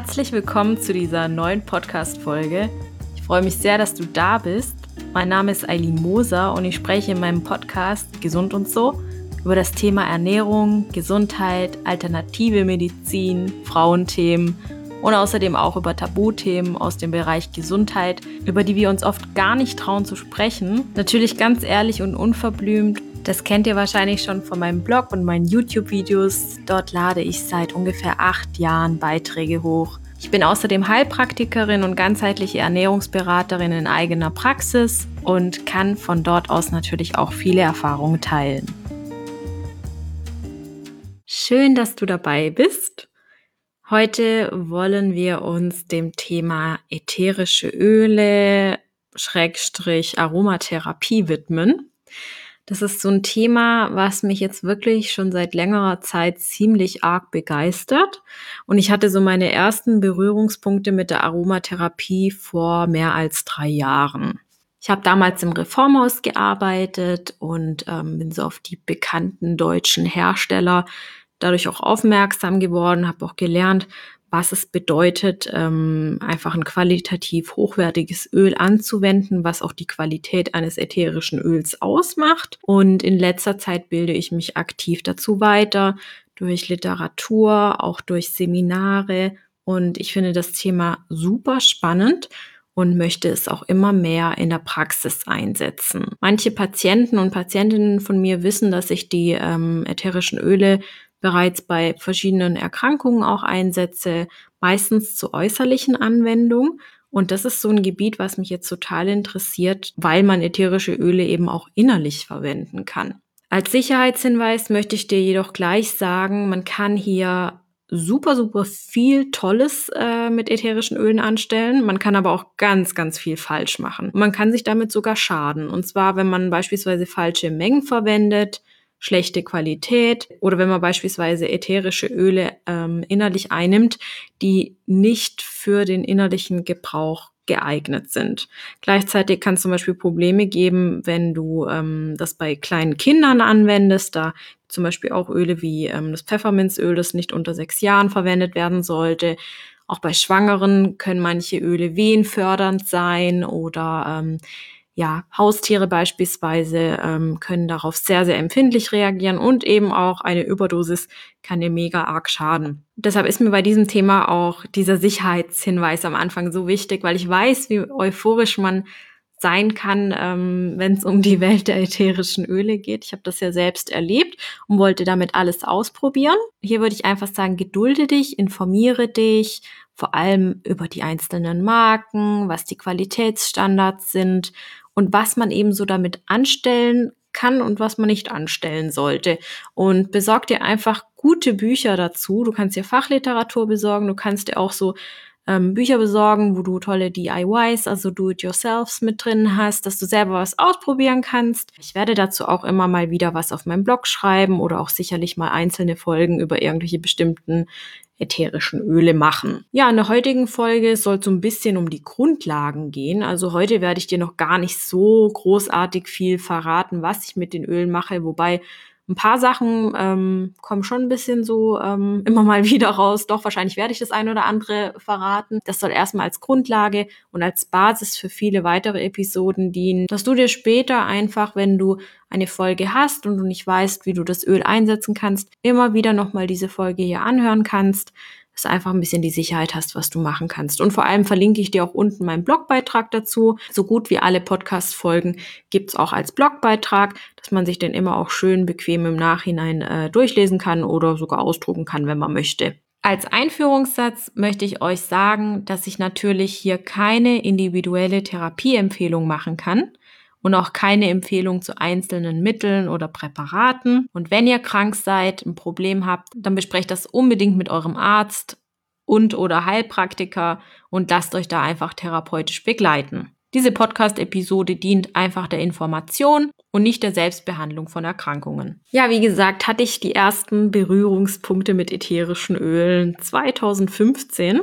Herzlich willkommen zu dieser neuen Podcast-Folge. Ich freue mich sehr, dass du da bist. Mein Name ist Eileen Moser und ich spreche in meinem Podcast Gesund und so über das Thema Ernährung, Gesundheit, alternative Medizin, Frauenthemen und außerdem auch über Tabuthemen aus dem Bereich Gesundheit, über die wir uns oft gar nicht trauen zu sprechen. Natürlich ganz ehrlich und unverblümt. Das kennt ihr wahrscheinlich schon von meinem Blog und meinen YouTube-Videos. Dort lade ich seit ungefähr acht Jahren Beiträge hoch. Ich bin außerdem Heilpraktikerin und ganzheitliche Ernährungsberaterin in eigener Praxis und kann von dort aus natürlich auch viele Erfahrungen teilen. Schön, dass du dabei bist. Heute wollen wir uns dem Thema ätherische Öle, Schrägstrich Aromatherapie widmen. Das ist so ein Thema, was mich jetzt wirklich schon seit längerer Zeit ziemlich arg begeistert. Und ich hatte so meine ersten Berührungspunkte mit der Aromatherapie vor mehr als drei Jahren. Ich habe damals im Reformhaus gearbeitet und ähm, bin so auf die bekannten deutschen Hersteller dadurch auch aufmerksam geworden, habe auch gelernt, was es bedeutet, ähm, einfach ein qualitativ hochwertiges Öl anzuwenden, was auch die Qualität eines ätherischen Öls ausmacht. Und in letzter Zeit bilde ich mich aktiv dazu weiter, durch Literatur, auch durch Seminare. Und ich finde das Thema super spannend und möchte es auch immer mehr in der Praxis einsetzen. Manche Patienten und Patientinnen von mir wissen, dass ich die ähm, ätherischen Öle bereits bei verschiedenen Erkrankungen auch einsetze, meistens zur äußerlichen Anwendung. Und das ist so ein Gebiet, was mich jetzt total interessiert, weil man ätherische Öle eben auch innerlich verwenden kann. Als Sicherheitshinweis möchte ich dir jedoch gleich sagen, man kann hier super, super viel Tolles äh, mit ätherischen Ölen anstellen. Man kann aber auch ganz, ganz viel falsch machen. Man kann sich damit sogar schaden. Und zwar, wenn man beispielsweise falsche Mengen verwendet, schlechte Qualität oder wenn man beispielsweise ätherische Öle ähm, innerlich einnimmt, die nicht für den innerlichen Gebrauch geeignet sind. Gleichzeitig kann es zum Beispiel Probleme geben, wenn du ähm, das bei kleinen Kindern anwendest, da zum Beispiel auch Öle wie ähm, das Pfefferminzöl, das nicht unter sechs Jahren verwendet werden sollte. Auch bei Schwangeren können manche Öle wehenfördernd sein oder ähm, ja, Haustiere beispielsweise ähm, können darauf sehr, sehr empfindlich reagieren und eben auch eine Überdosis kann dir mega arg schaden. Deshalb ist mir bei diesem Thema auch dieser Sicherheitshinweis am Anfang so wichtig, weil ich weiß, wie euphorisch man sein kann, ähm, wenn es um die Welt der ätherischen Öle geht. Ich habe das ja selbst erlebt und wollte damit alles ausprobieren. Hier würde ich einfach sagen, gedulde dich, informiere dich, vor allem über die einzelnen Marken, was die Qualitätsstandards sind und was man eben so damit anstellen kann und was man nicht anstellen sollte. Und besorg dir einfach gute Bücher dazu. Du kannst dir Fachliteratur besorgen, du kannst dir auch so ähm, Bücher besorgen, wo du tolle DIYs, also Do-it-yourselfs mit drin hast, dass du selber was ausprobieren kannst. Ich werde dazu auch immer mal wieder was auf meinem Blog schreiben oder auch sicherlich mal einzelne Folgen über irgendwelche bestimmten ätherischen Öle machen. Ja, in der heutigen Folge soll es so ein bisschen um die Grundlagen gehen. Also heute werde ich dir noch gar nicht so großartig viel verraten, was ich mit den Ölen mache, wobei ein paar Sachen ähm, kommen schon ein bisschen so ähm, immer mal wieder raus. Doch, wahrscheinlich werde ich das ein oder andere verraten. Das soll erstmal als Grundlage und als Basis für viele weitere Episoden dienen, dass du dir später einfach, wenn du eine Folge hast und du nicht weißt, wie du das Öl einsetzen kannst, immer wieder nochmal diese Folge hier anhören kannst dass du einfach ein bisschen die Sicherheit hast, was du machen kannst. Und vor allem verlinke ich dir auch unten meinen Blogbeitrag dazu. So gut wie alle Podcast-Folgen gibt's auch als Blogbeitrag, dass man sich den immer auch schön bequem im Nachhinein äh, durchlesen kann oder sogar ausdrucken kann, wenn man möchte. Als Einführungssatz möchte ich euch sagen, dass ich natürlich hier keine individuelle Therapieempfehlung machen kann und auch keine Empfehlung zu einzelnen Mitteln oder Präparaten. Und wenn ihr krank seid, ein Problem habt, dann besprecht das unbedingt mit eurem Arzt und oder Heilpraktiker und lasst euch da einfach therapeutisch begleiten. Diese Podcast-Episode dient einfach der Information und nicht der Selbstbehandlung von Erkrankungen. Ja, wie gesagt, hatte ich die ersten Berührungspunkte mit ätherischen Ölen 2015,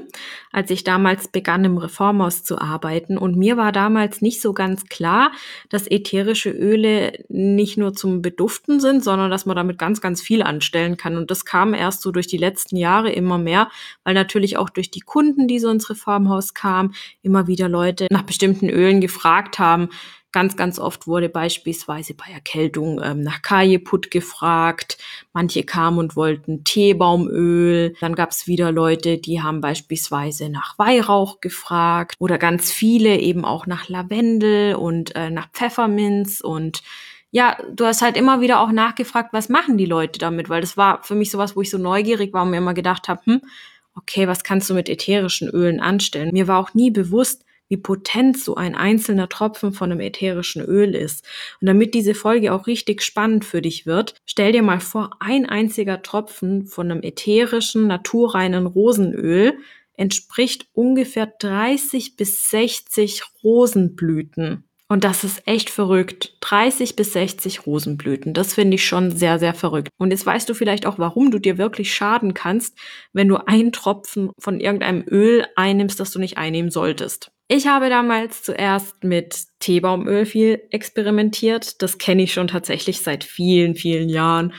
als ich damals begann, im Reformhaus zu arbeiten. Und mir war damals nicht so ganz klar, dass ätherische Öle nicht nur zum Beduften sind, sondern dass man damit ganz, ganz viel anstellen kann. Und das kam erst so durch die letzten Jahre immer mehr, weil natürlich auch durch die Kunden, die so ins Reformhaus kamen, immer wieder Leute nach bestimmten Ölen gefragt haben, Ganz, ganz oft wurde beispielsweise bei Erkältung ähm, nach Kajeput gefragt. Manche kamen und wollten Teebaumöl. Dann gab es wieder Leute, die haben beispielsweise nach Weihrauch gefragt. Oder ganz viele eben auch nach Lavendel und äh, nach Pfefferminz. Und ja, du hast halt immer wieder auch nachgefragt, was machen die Leute damit? Weil das war für mich sowas, wo ich so neugierig war und mir immer gedacht habe, hm, okay, was kannst du mit ätherischen Ölen anstellen? Mir war auch nie bewusst, wie potent so ein einzelner Tropfen von einem ätherischen Öl ist. Und damit diese Folge auch richtig spannend für dich wird, stell dir mal vor, ein einziger Tropfen von einem ätherischen, naturreinen Rosenöl entspricht ungefähr 30 bis 60 Rosenblüten. Und das ist echt verrückt. 30 bis 60 Rosenblüten. Das finde ich schon sehr, sehr verrückt. Und jetzt weißt du vielleicht auch, warum du dir wirklich schaden kannst, wenn du einen Tropfen von irgendeinem Öl einnimmst, das du nicht einnehmen solltest. Ich habe damals zuerst mit Teebaumöl viel experimentiert. Das kenne ich schon tatsächlich seit vielen, vielen Jahren.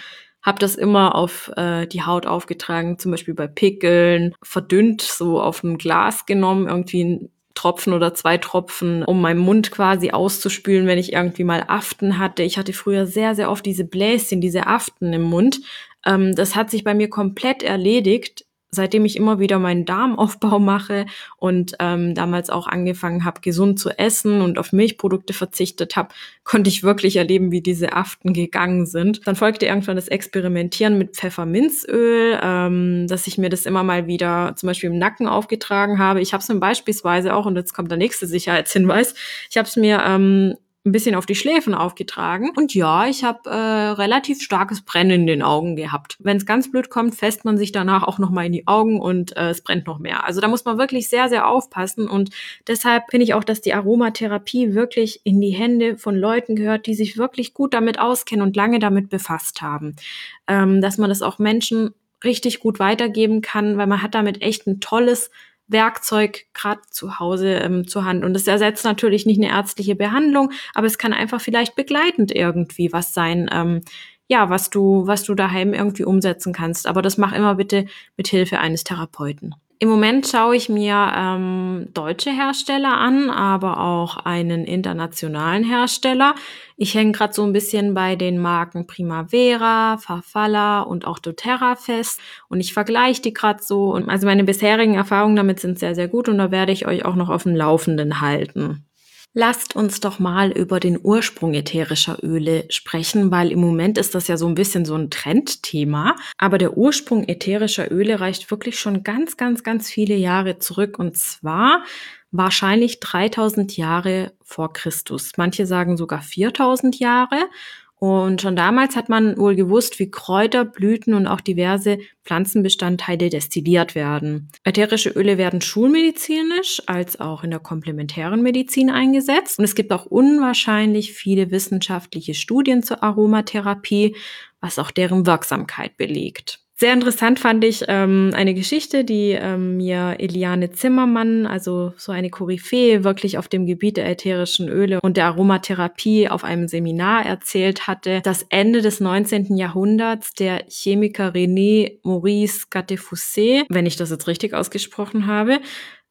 Hab das immer auf äh, die Haut aufgetragen, zum Beispiel bei Pickeln, verdünnt, so auf ein Glas genommen, irgendwie ein Tropfen oder zwei Tropfen, um meinen Mund quasi auszuspülen, wenn ich irgendwie mal Aften hatte. Ich hatte früher sehr, sehr oft diese Bläschen, diese Aften im Mund. Ähm, das hat sich bei mir komplett erledigt seitdem ich immer wieder meinen Darmaufbau mache und ähm, damals auch angefangen habe, gesund zu essen und auf Milchprodukte verzichtet habe, konnte ich wirklich erleben, wie diese Aften gegangen sind. Dann folgte irgendwann das Experimentieren mit Pfefferminzöl, ähm, dass ich mir das immer mal wieder zum Beispiel im Nacken aufgetragen habe. Ich habe es mir beispielsweise auch, und jetzt kommt der nächste Sicherheitshinweis, ich habe es mir ähm, ein bisschen auf die Schläfen aufgetragen. Und ja, ich habe äh, relativ starkes Brennen in den Augen gehabt. Wenn es ganz blöd kommt, fässt man sich danach auch noch mal in die Augen und äh, es brennt noch mehr. Also da muss man wirklich sehr, sehr aufpassen. Und deshalb finde ich auch, dass die Aromatherapie wirklich in die Hände von Leuten gehört, die sich wirklich gut damit auskennen und lange damit befasst haben. Ähm, dass man das auch Menschen richtig gut weitergeben kann, weil man hat damit echt ein tolles Werkzeug gerade zu Hause ähm, zur Hand. Und es ersetzt natürlich nicht eine ärztliche Behandlung, aber es kann einfach vielleicht begleitend irgendwie was sein, ähm, ja, was du, was du daheim irgendwie umsetzen kannst. Aber das mach immer bitte mit Hilfe eines Therapeuten. Im Moment schaue ich mir ähm, deutsche Hersteller an, aber auch einen internationalen Hersteller. Ich hänge gerade so ein bisschen bei den Marken Primavera, Farfalla und auch doTERRA fest und ich vergleiche die gerade so. Und also meine bisherigen Erfahrungen damit sind sehr, sehr gut und da werde ich euch auch noch auf dem Laufenden halten. Lasst uns doch mal über den Ursprung ätherischer Öle sprechen, weil im Moment ist das ja so ein bisschen so ein Trendthema. Aber der Ursprung ätherischer Öle reicht wirklich schon ganz, ganz, ganz viele Jahre zurück. Und zwar wahrscheinlich 3000 Jahre vor Christus. Manche sagen sogar 4000 Jahre. Und schon damals hat man wohl gewusst, wie Kräuter, Blüten und auch diverse Pflanzenbestandteile destilliert werden. Ätherische Öle werden schulmedizinisch als auch in der komplementären Medizin eingesetzt. Und es gibt auch unwahrscheinlich viele wissenschaftliche Studien zur Aromatherapie, was auch deren Wirksamkeit belegt. Sehr interessant fand ich ähm, eine Geschichte, die ähm, mir Eliane Zimmermann, also so eine Koryphäe, wirklich auf dem Gebiet der ätherischen Öle und der Aromatherapie auf einem Seminar erzählt hatte, dass Ende des 19. Jahrhunderts der Chemiker René Maurice Gattefossé, wenn ich das jetzt richtig ausgesprochen habe,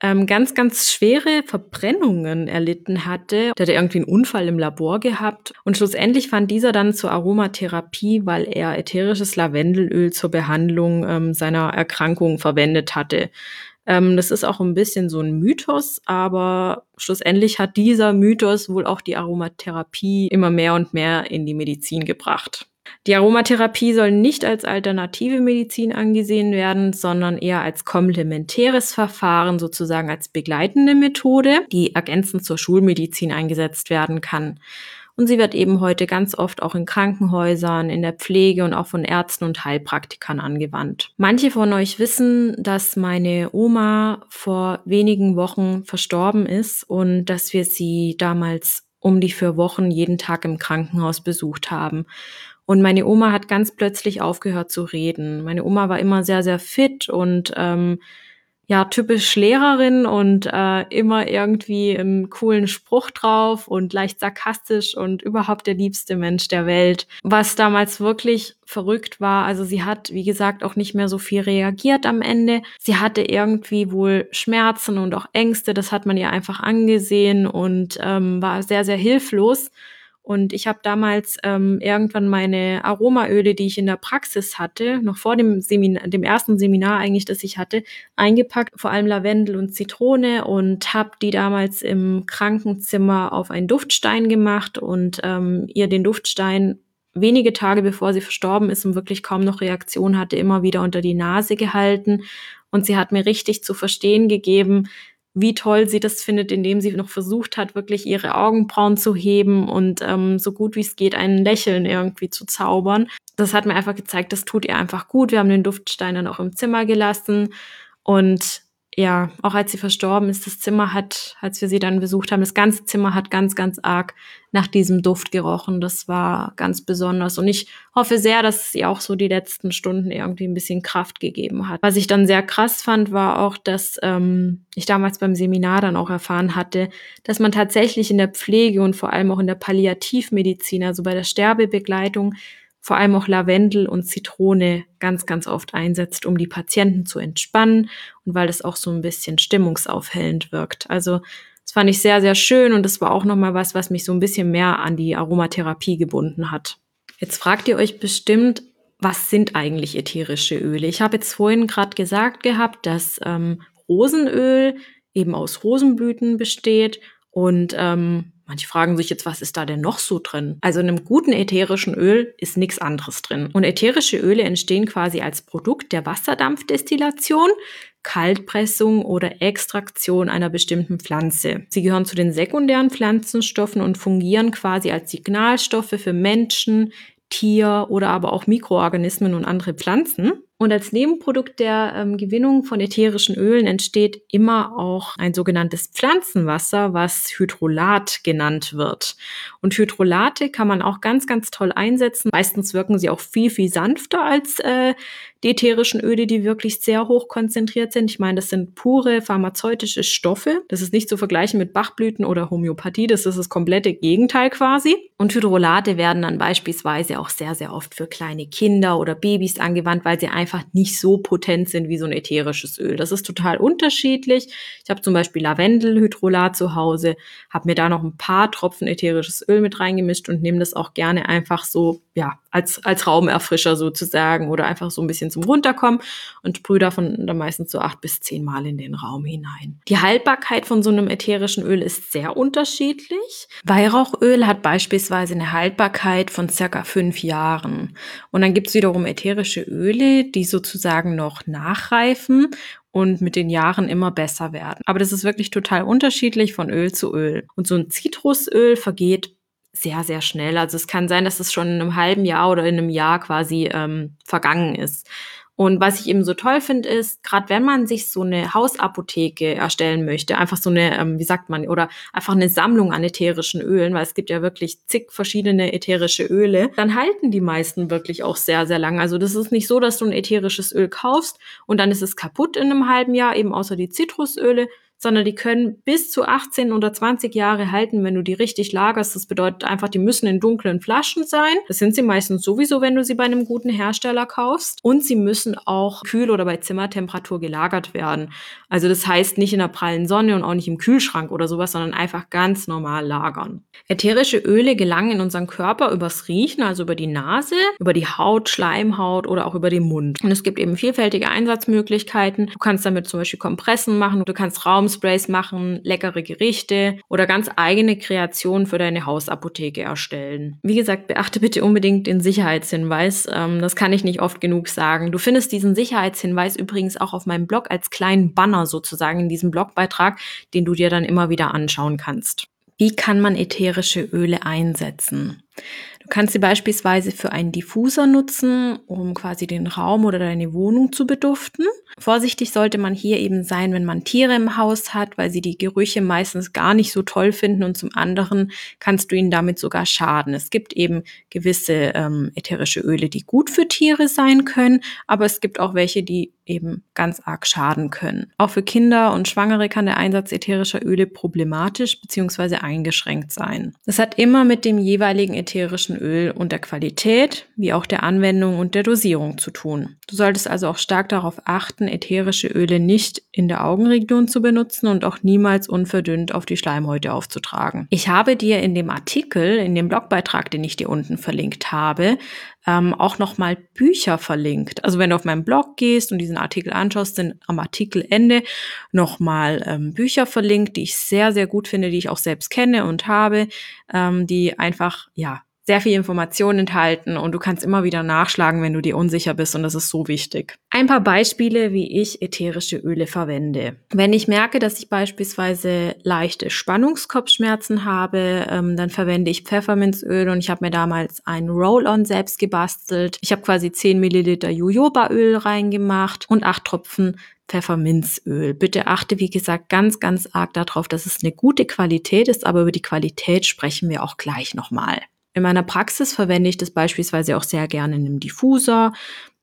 ähm, ganz, ganz schwere Verbrennungen erlitten hatte. Der hatte irgendwie einen Unfall im Labor gehabt und schlussendlich fand dieser dann zur Aromatherapie, weil er ätherisches Lavendelöl zur Behandlung ähm, seiner Erkrankung verwendet hatte. Ähm, das ist auch ein bisschen so ein Mythos, aber schlussendlich hat dieser Mythos wohl auch die Aromatherapie immer mehr und mehr in die Medizin gebracht. Die Aromatherapie soll nicht als alternative Medizin angesehen werden, sondern eher als komplementäres Verfahren, sozusagen als begleitende Methode, die ergänzend zur Schulmedizin eingesetzt werden kann. Und sie wird eben heute ganz oft auch in Krankenhäusern, in der Pflege und auch von Ärzten und Heilpraktikern angewandt. Manche von euch wissen, dass meine Oma vor wenigen Wochen verstorben ist und dass wir sie damals um die vier Wochen jeden Tag im Krankenhaus besucht haben. Und meine Oma hat ganz plötzlich aufgehört zu reden. Meine Oma war immer sehr, sehr fit und ähm, ja typisch Lehrerin und äh, immer irgendwie einen coolen Spruch drauf und leicht sarkastisch und überhaupt der liebste Mensch der Welt. Was damals wirklich verrückt war, also sie hat, wie gesagt, auch nicht mehr so viel reagiert am Ende. Sie hatte irgendwie wohl Schmerzen und auch Ängste, das hat man ihr einfach angesehen und ähm, war sehr, sehr hilflos. Und ich habe damals ähm, irgendwann meine Aromaöle, die ich in der Praxis hatte, noch vor dem Seminar, dem ersten Seminar eigentlich, das ich hatte, eingepackt, vor allem Lavendel und Zitrone und habe die damals im Krankenzimmer auf einen Duftstein gemacht und ähm, ihr den Duftstein wenige Tage bevor sie verstorben ist und wirklich kaum noch Reaktion hatte, immer wieder unter die Nase gehalten. Und sie hat mir richtig zu verstehen gegeben, wie toll sie das findet, indem sie noch versucht hat, wirklich ihre Augenbrauen zu heben und ähm, so gut wie es geht ein Lächeln irgendwie zu zaubern. Das hat mir einfach gezeigt, das tut ihr einfach gut. Wir haben den Duftstein dann auch im Zimmer gelassen und ja, auch als sie verstorben ist, das Zimmer hat, als wir sie dann besucht haben, das ganze Zimmer hat ganz, ganz arg nach diesem Duft gerochen. Das war ganz besonders. Und ich hoffe sehr, dass sie auch so die letzten Stunden irgendwie ein bisschen Kraft gegeben hat. Was ich dann sehr krass fand, war auch, dass ähm, ich damals beim Seminar dann auch erfahren hatte, dass man tatsächlich in der Pflege und vor allem auch in der Palliativmedizin, also bei der Sterbebegleitung, vor allem auch Lavendel und Zitrone ganz, ganz oft einsetzt, um die Patienten zu entspannen und weil das auch so ein bisschen stimmungsaufhellend wirkt. Also das fand ich sehr, sehr schön und das war auch nochmal was, was mich so ein bisschen mehr an die Aromatherapie gebunden hat. Jetzt fragt ihr euch bestimmt, was sind eigentlich ätherische Öle? Ich habe jetzt vorhin gerade gesagt gehabt, dass ähm, Rosenöl eben aus Rosenblüten besteht und ähm, Manche fragen sich jetzt, was ist da denn noch so drin? Also in einem guten ätherischen Öl ist nichts anderes drin. Und ätherische Öle entstehen quasi als Produkt der Wasserdampfdestillation, Kaltpressung oder Extraktion einer bestimmten Pflanze. Sie gehören zu den sekundären Pflanzenstoffen und fungieren quasi als Signalstoffe für Menschen, Tier oder aber auch Mikroorganismen und andere Pflanzen. Und als Nebenprodukt der ähm, Gewinnung von ätherischen Ölen entsteht immer auch ein sogenanntes Pflanzenwasser, was Hydrolat genannt wird. Und Hydrolate kann man auch ganz, ganz toll einsetzen. Meistens wirken sie auch viel, viel sanfter als äh, die ätherischen Öle, die wirklich sehr hoch konzentriert sind. Ich meine, das sind pure pharmazeutische Stoffe. Das ist nicht zu vergleichen mit Bachblüten oder Homöopathie. Das ist das komplette Gegenteil quasi. Und Hydrolate werden dann beispielsweise auch sehr, sehr oft für kleine Kinder oder Babys angewandt, weil sie einfach nicht so potent sind wie so ein ätherisches Öl. Das ist total unterschiedlich. Ich habe zum Beispiel Lavendelhydrolat zu Hause, habe mir da noch ein paar Tropfen ätherisches Öl mit reingemischt und nehme das auch gerne einfach so, ja, als, als Raumerfrischer sozusagen oder einfach so ein bisschen zum Runterkommen und sprühe davon dann meistens so acht bis zehn Mal in den Raum hinein. Die Haltbarkeit von so einem ätherischen Öl ist sehr unterschiedlich. Weihrauchöl hat beispielsweise eine Haltbarkeit von circa fünf Jahren. Und dann gibt's wiederum ätherische Öle, die sozusagen noch nachreifen und mit den Jahren immer besser werden. Aber das ist wirklich total unterschiedlich von Öl zu Öl. Und so ein Zitrusöl vergeht sehr, sehr schnell. Also es kann sein, dass es schon in einem halben Jahr oder in einem Jahr quasi ähm, vergangen ist. Und was ich eben so toll finde, ist, gerade wenn man sich so eine Hausapotheke erstellen möchte, einfach so eine, ähm, wie sagt man, oder einfach eine Sammlung an ätherischen Ölen, weil es gibt ja wirklich zig verschiedene ätherische Öle, dann halten die meisten wirklich auch sehr, sehr lang. Also das ist nicht so, dass du ein ätherisches Öl kaufst und dann ist es kaputt in einem halben Jahr, eben außer die Zitrusöle, sondern die können bis zu 18 oder 20 Jahre halten, wenn du die richtig lagerst. Das bedeutet einfach, die müssen in dunklen Flaschen sein. Das sind sie meistens sowieso, wenn du sie bei einem guten Hersteller kaufst. Und sie müssen auch kühl oder bei Zimmertemperatur gelagert werden. Also das heißt nicht in der prallen Sonne und auch nicht im Kühlschrank oder sowas, sondern einfach ganz normal lagern. Ätherische Öle gelangen in unseren Körper übers Riechen, also über die Nase, über die Haut, Schleimhaut oder auch über den Mund. Und es gibt eben vielfältige Einsatzmöglichkeiten. Du kannst damit zum Beispiel Kompressen machen, du kannst Raum Raumsprays machen, leckere Gerichte oder ganz eigene Kreationen für deine Hausapotheke erstellen. Wie gesagt, beachte bitte unbedingt den Sicherheitshinweis. Ähm, das kann ich nicht oft genug sagen. Du findest diesen Sicherheitshinweis übrigens auch auf meinem Blog als kleinen Banner sozusagen in diesem Blogbeitrag, den du dir dann immer wieder anschauen kannst. Wie kann man ätherische Öle einsetzen? Du kannst sie beispielsweise für einen Diffuser nutzen, um quasi den Raum oder deine Wohnung zu beduften. Vorsichtig sollte man hier eben sein, wenn man Tiere im Haus hat, weil sie die Gerüche meistens gar nicht so toll finden und zum anderen kannst du ihnen damit sogar schaden. Es gibt eben gewisse ähm, ätherische Öle, die gut für Tiere sein können, aber es gibt auch welche, die eben ganz arg schaden können. Auch für Kinder und Schwangere kann der Einsatz ätherischer Öle problematisch bzw. eingeschränkt sein. Das hat immer mit dem jeweiligen ätherischen Öl und der Qualität, wie auch der Anwendung und der Dosierung zu tun. Du solltest also auch stark darauf achten, ätherische Öle nicht in der Augenregion zu benutzen und auch niemals unverdünnt auf die Schleimhäute aufzutragen. Ich habe dir in dem Artikel, in dem Blogbeitrag, den ich dir unten verlinkt habe, ähm, auch nochmal Bücher verlinkt. Also wenn du auf meinen Blog gehst und diesen Artikel anschaust, sind am Artikelende nochmal ähm, Bücher verlinkt, die ich sehr, sehr gut finde, die ich auch selbst kenne und habe, ähm, die einfach, ja, sehr viel Information enthalten und du kannst immer wieder nachschlagen, wenn du dir unsicher bist und das ist so wichtig. Ein paar Beispiele, wie ich ätherische Öle verwende. Wenn ich merke, dass ich beispielsweise leichte Spannungskopfschmerzen habe, ähm, dann verwende ich Pfefferminzöl und ich habe mir damals ein Roll-On selbst gebastelt. Ich habe quasi 10 Milliliter Jojobaöl reingemacht und 8 Tropfen Pfefferminzöl. Bitte achte, wie gesagt, ganz, ganz arg darauf, dass es eine gute Qualität ist, aber über die Qualität sprechen wir auch gleich nochmal. In meiner Praxis verwende ich das beispielsweise auch sehr gerne in einem Diffuser,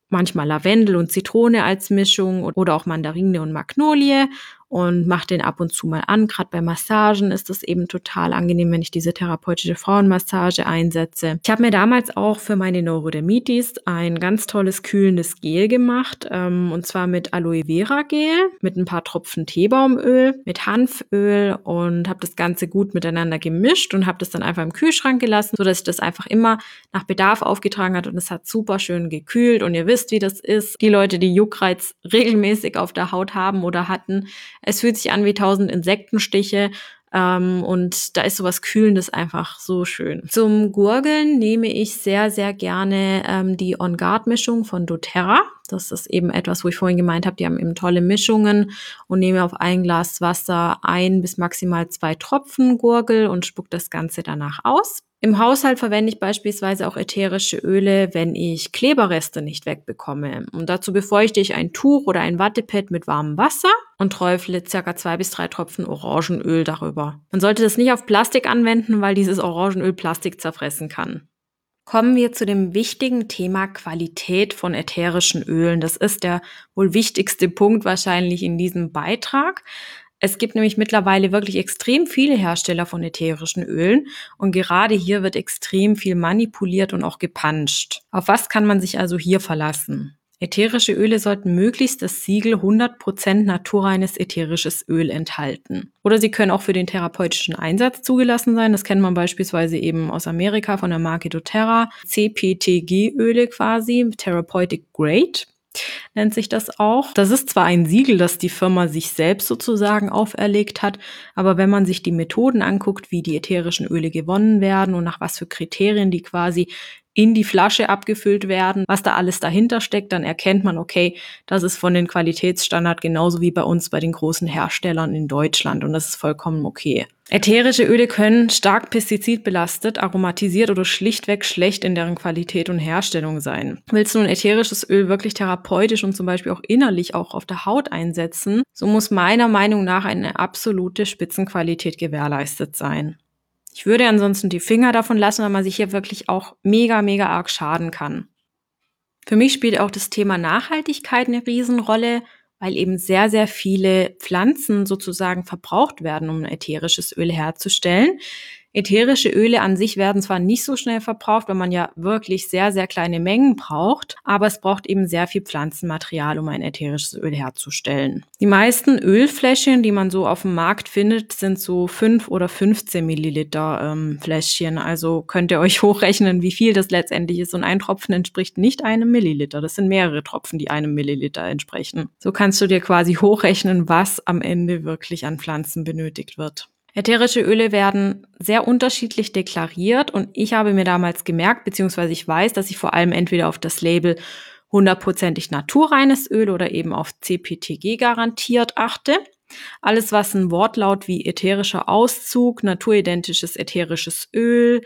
manchmal Lavendel und Zitrone als Mischung oder auch Mandarine und Magnolie und mache den ab und zu mal an. Gerade bei Massagen ist es eben total angenehm, wenn ich diese therapeutische Frauenmassage einsetze. Ich habe mir damals auch für meine Neurodermitis ein ganz tolles kühlendes Gel gemacht ähm, und zwar mit Aloe Vera Gel, mit ein paar Tropfen Teebaumöl, mit Hanföl und habe das Ganze gut miteinander gemischt und habe das dann einfach im Kühlschrank gelassen, so dass ich das einfach immer nach Bedarf aufgetragen hat und es hat super schön gekühlt und ihr wisst, wie das ist. Die Leute, die Juckreiz regelmäßig auf der Haut haben oder hatten, es fühlt sich an wie tausend Insektenstiche. Ähm, und da ist sowas Kühlendes einfach so schön. Zum Gurgeln nehme ich sehr, sehr gerne ähm, die On Guard Mischung von doTERRA. Das ist eben etwas, wo ich vorhin gemeint habe, die haben eben tolle Mischungen und nehme auf ein Glas Wasser ein bis maximal zwei Tropfen Gurgel und spuck das Ganze danach aus. Im Haushalt verwende ich beispielsweise auch ätherische Öle, wenn ich Kleberreste nicht wegbekomme. Und dazu befeuchte ich ein Tuch oder ein Wattepad mit warmem Wasser und träufle circa zwei bis drei Tropfen Orangenöl darüber. Man sollte das nicht auf Plastik anwenden, weil dieses Orangenöl Plastik zerfressen kann. Kommen wir zu dem wichtigen Thema Qualität von ätherischen Ölen. Das ist der wohl wichtigste Punkt wahrscheinlich in diesem Beitrag. Es gibt nämlich mittlerweile wirklich extrem viele Hersteller von ätherischen Ölen und gerade hier wird extrem viel manipuliert und auch gepanscht. Auf was kann man sich also hier verlassen? Ätherische Öle sollten möglichst das Siegel 100% naturreines ätherisches Öl enthalten. Oder sie können auch für den therapeutischen Einsatz zugelassen sein. Das kennt man beispielsweise eben aus Amerika von der Marke doTERRA. CPTG-Öle quasi, Therapeutic Grade nennt sich das auch. Das ist zwar ein Siegel, das die Firma sich selbst sozusagen auferlegt hat, aber wenn man sich die Methoden anguckt, wie die ätherischen Öle gewonnen werden und nach was für Kriterien die quasi in die Flasche abgefüllt werden, was da alles dahinter steckt, dann erkennt man, okay, das ist von den Qualitätsstandard genauso wie bei uns bei den großen Herstellern in Deutschland und das ist vollkommen okay. Ätherische Öle können stark pestizidbelastet, aromatisiert oder schlichtweg schlecht in deren Qualität und Herstellung sein. Willst du ein ätherisches Öl wirklich therapeutisch und zum Beispiel auch innerlich auch auf der Haut einsetzen, so muss meiner Meinung nach eine absolute Spitzenqualität gewährleistet sein. Ich würde ansonsten die Finger davon lassen, weil man sich hier wirklich auch mega, mega arg schaden kann. Für mich spielt auch das Thema Nachhaltigkeit eine Riesenrolle, weil eben sehr, sehr viele Pflanzen sozusagen verbraucht werden, um ätherisches Öl herzustellen. Ätherische Öle an sich werden zwar nicht so schnell verbraucht, weil man ja wirklich sehr, sehr kleine Mengen braucht, aber es braucht eben sehr viel Pflanzenmaterial, um ein ätherisches Öl herzustellen. Die meisten Ölfläschchen, die man so auf dem Markt findet, sind so 5 oder 15 Milliliter ähm, Fläschchen. Also könnt ihr euch hochrechnen, wie viel das letztendlich ist. Und ein Tropfen entspricht nicht einem Milliliter. Das sind mehrere Tropfen, die einem Milliliter entsprechen. So kannst du dir quasi hochrechnen, was am Ende wirklich an Pflanzen benötigt wird. Ätherische Öle werden sehr unterschiedlich deklariert und ich habe mir damals gemerkt, beziehungsweise ich weiß, dass ich vor allem entweder auf das Label hundertprozentig naturreines Öl oder eben auf CPTG garantiert achte. Alles, was ein Wortlaut wie ätherischer Auszug, naturidentisches ätherisches Öl,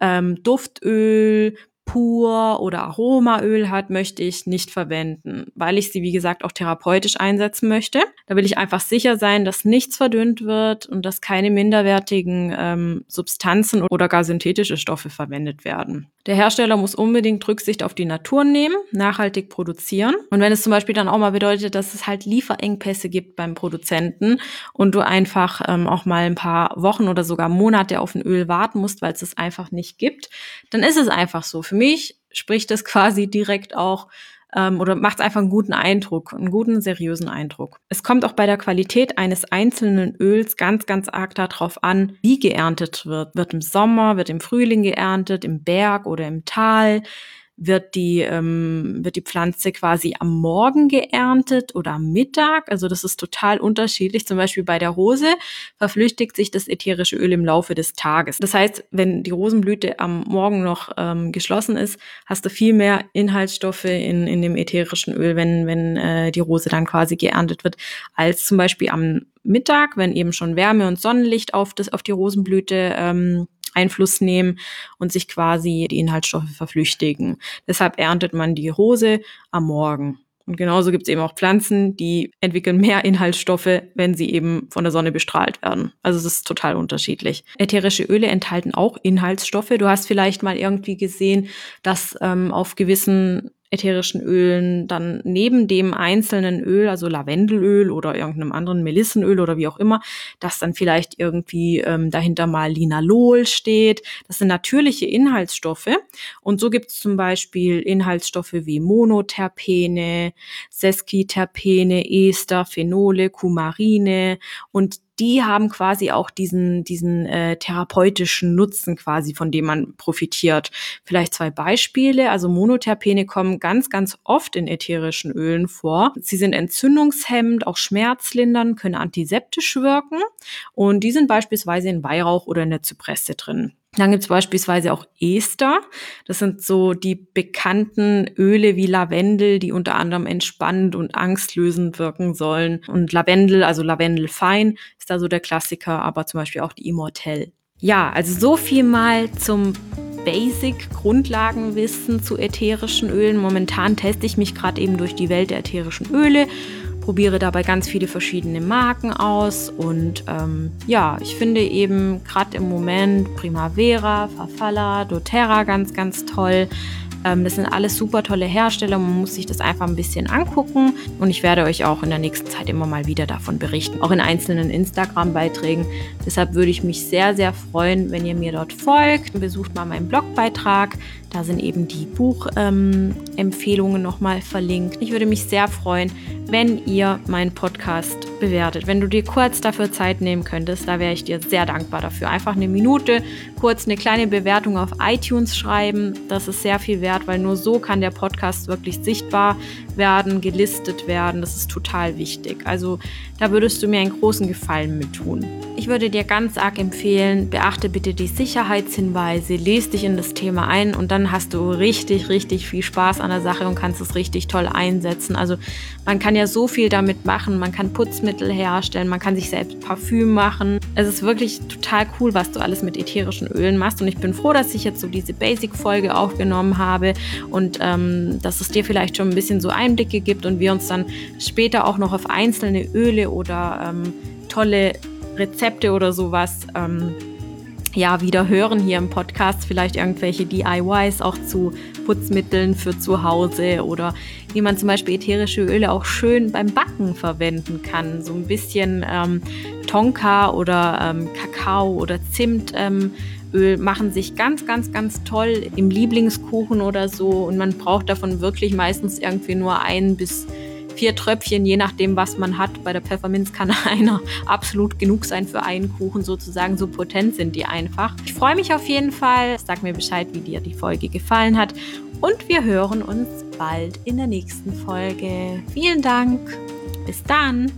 ähm, Duftöl, pur oder Aromaöl hat, möchte ich nicht verwenden, weil ich sie, wie gesagt, auch therapeutisch einsetzen möchte. Da will ich einfach sicher sein, dass nichts verdünnt wird und dass keine minderwertigen ähm, Substanzen oder gar synthetische Stoffe verwendet werden. Der Hersteller muss unbedingt Rücksicht auf die Natur nehmen, nachhaltig produzieren. Und wenn es zum Beispiel dann auch mal bedeutet, dass es halt Lieferengpässe gibt beim Produzenten und du einfach ähm, auch mal ein paar Wochen oder sogar Monate auf ein Öl warten musst, weil es es einfach nicht gibt, dann ist es einfach so. Für mich spricht es quasi direkt auch ähm, oder macht einfach einen guten Eindruck, einen guten, seriösen Eindruck. Es kommt auch bei der Qualität eines einzelnen Öls ganz, ganz arg darauf an, wie geerntet wird. Wird im Sommer, wird im Frühling geerntet, im Berg oder im Tal? Wird die, ähm, wird die Pflanze quasi am Morgen geerntet oder am Mittag. Also das ist total unterschiedlich. Zum Beispiel bei der Rose verflüchtigt sich das ätherische Öl im Laufe des Tages. Das heißt, wenn die Rosenblüte am Morgen noch ähm, geschlossen ist, hast du viel mehr Inhaltsstoffe in, in dem ätherischen Öl, wenn, wenn äh, die Rose dann quasi geerntet wird, als zum Beispiel am Mittag, wenn eben schon Wärme und Sonnenlicht auf, das, auf die Rosenblüte ähm, Einfluss nehmen und sich quasi die Inhaltsstoffe verflüchtigen. Deshalb erntet man die Rose am Morgen. Und genauso gibt es eben auch Pflanzen, die entwickeln mehr Inhaltsstoffe, wenn sie eben von der Sonne bestrahlt werden. Also es ist total unterschiedlich. Ätherische Öle enthalten auch Inhaltsstoffe. Du hast vielleicht mal irgendwie gesehen, dass ähm, auf gewissen ätherischen Ölen dann neben dem einzelnen Öl, also Lavendelöl oder irgendeinem anderen Melissenöl oder wie auch immer, dass dann vielleicht irgendwie ähm, dahinter mal Linalol steht. Das sind natürliche Inhaltsstoffe. Und so gibt es zum Beispiel Inhaltsstoffe wie Monoterpene, Seskiterpene, Ester, Phenole, Kumarine und die haben quasi auch diesen, diesen äh, therapeutischen Nutzen quasi, von dem man profitiert. Vielleicht zwei Beispiele. Also Monoterpene kommen ganz, ganz oft in ätherischen Ölen vor. Sie sind entzündungshemmend, auch schmerzlindernd, können antiseptisch wirken und die sind beispielsweise in Weihrauch oder in der Zypresse drin. Dann gibt es beispielsweise auch Ester. Das sind so die bekannten Öle wie Lavendel, die unter anderem entspannend und angstlösend wirken sollen. Und Lavendel, also Lavendel fein, ist da so der Klassiker, aber zum Beispiel auch die Immortelle. Ja, also so viel mal zum Basic Grundlagenwissen zu ätherischen Ölen. Momentan teste ich mich gerade eben durch die Welt der ätherischen Öle probiere dabei ganz viele verschiedene Marken aus und ähm, ja, ich finde eben gerade im Moment Primavera, Farfalla, doTERRA ganz, ganz toll. Ähm, das sind alles super tolle Hersteller. Man muss sich das einfach ein bisschen angucken. Und ich werde euch auch in der nächsten Zeit immer mal wieder davon berichten. Auch in einzelnen Instagram-Beiträgen. Deshalb würde ich mich sehr, sehr freuen, wenn ihr mir dort folgt. Besucht mal meinen Blogbeitrag. Da sind eben die Buchempfehlungen ähm, nochmal verlinkt. Ich würde mich sehr freuen, wenn ihr meinen Podcast bewertet. Wenn du dir kurz dafür Zeit nehmen könntest, da wäre ich dir sehr dankbar dafür. Einfach eine Minute, kurz eine kleine Bewertung auf iTunes schreiben. Das ist sehr viel wert, weil nur so kann der Podcast wirklich sichtbar werden, gelistet werden. Das ist total wichtig. Also da würdest du mir einen großen Gefallen mit tun. Ich würde dir ganz arg empfehlen, beachte bitte die Sicherheitshinweise, lese dich in das Thema ein und dann hast du richtig, richtig viel Spaß an der Sache und kannst es richtig toll einsetzen. Also man kann ja so viel damit machen, man kann Putzmittel herstellen, man kann sich selbst Parfüm machen. Es ist wirklich total cool, was du alles mit ätherischen Ölen machst und ich bin froh, dass ich jetzt so diese Basic-Folge aufgenommen habe und ähm, dass es dir vielleicht schon ein bisschen so Einblicke gibt und wir uns dann später auch noch auf einzelne Öle oder ähm, tolle Rezepte oder sowas ähm, ja wieder hören hier im Podcast. Vielleicht irgendwelche DIYs auch zu Putzmitteln für zu Hause oder wie man zum Beispiel ätherische Öle auch schön beim Backen verwenden kann. So ein bisschen ähm, Tonka oder ähm, Kakao oder Zimt. Ähm, Öl machen sich ganz, ganz, ganz toll im Lieblingskuchen oder so und man braucht davon wirklich meistens irgendwie nur ein bis vier Tröpfchen, je nachdem, was man hat. Bei der Pfefferminz kann einer absolut genug sein für einen Kuchen sozusagen. So potent sind die einfach. Ich freue mich auf jeden Fall. Sag mir Bescheid, wie dir die Folge gefallen hat. Und wir hören uns bald in der nächsten Folge. Vielen Dank. Bis dann.